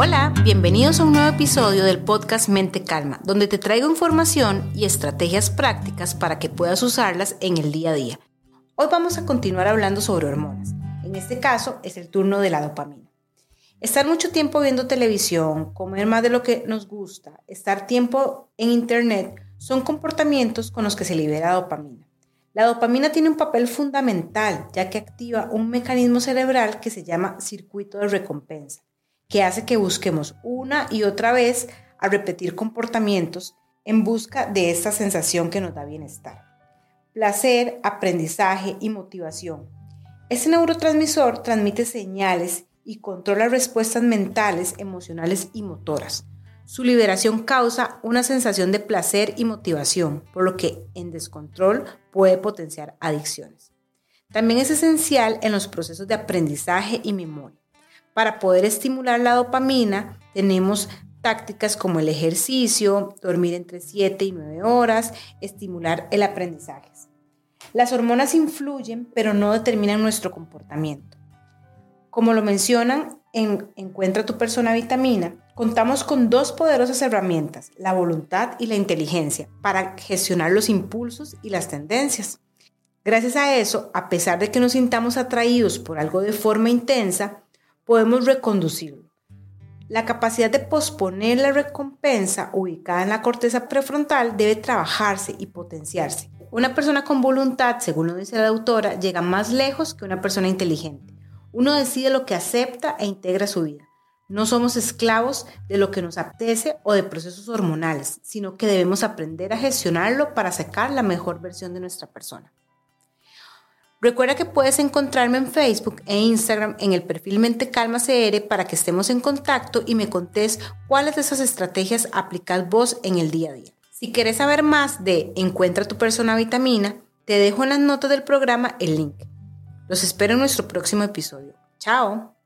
Hola, bienvenidos a un nuevo episodio del podcast Mente Calma, donde te traigo información y estrategias prácticas para que puedas usarlas en el día a día. Hoy vamos a continuar hablando sobre hormonas. En este caso es el turno de la dopamina. Estar mucho tiempo viendo televisión, comer más de lo que nos gusta, estar tiempo en internet son comportamientos con los que se libera dopamina. La dopamina tiene un papel fundamental ya que activa un mecanismo cerebral que se llama circuito de recompensa que hace que busquemos una y otra vez a repetir comportamientos en busca de esta sensación que nos da bienestar. Placer, aprendizaje y motivación. Este neurotransmisor transmite señales y controla respuestas mentales, emocionales y motoras. Su liberación causa una sensación de placer y motivación, por lo que en descontrol puede potenciar adicciones. También es esencial en los procesos de aprendizaje y memoria. Para poder estimular la dopamina tenemos tácticas como el ejercicio, dormir entre 7 y 9 horas, estimular el aprendizaje. Las hormonas influyen, pero no determinan nuestro comportamiento. Como lo mencionan en Encuentra tu persona vitamina, contamos con dos poderosas herramientas, la voluntad y la inteligencia, para gestionar los impulsos y las tendencias. Gracias a eso, a pesar de que nos sintamos atraídos por algo de forma intensa, podemos reconducirlo. La capacidad de posponer la recompensa ubicada en la corteza prefrontal debe trabajarse y potenciarse. Una persona con voluntad, según lo dice la autora, llega más lejos que una persona inteligente. Uno decide lo que acepta e integra su vida. No somos esclavos de lo que nos apetece o de procesos hormonales, sino que debemos aprender a gestionarlo para sacar la mejor versión de nuestra persona. Recuerda que puedes encontrarme en Facebook e Instagram en el perfil Mente Calma CR para que estemos en contacto y me contés cuáles de esas estrategias aplicas vos en el día a día. Si quieres saber más de Encuentra tu persona vitamina, te dejo en las notas del programa el link. Los espero en nuestro próximo episodio. Chao.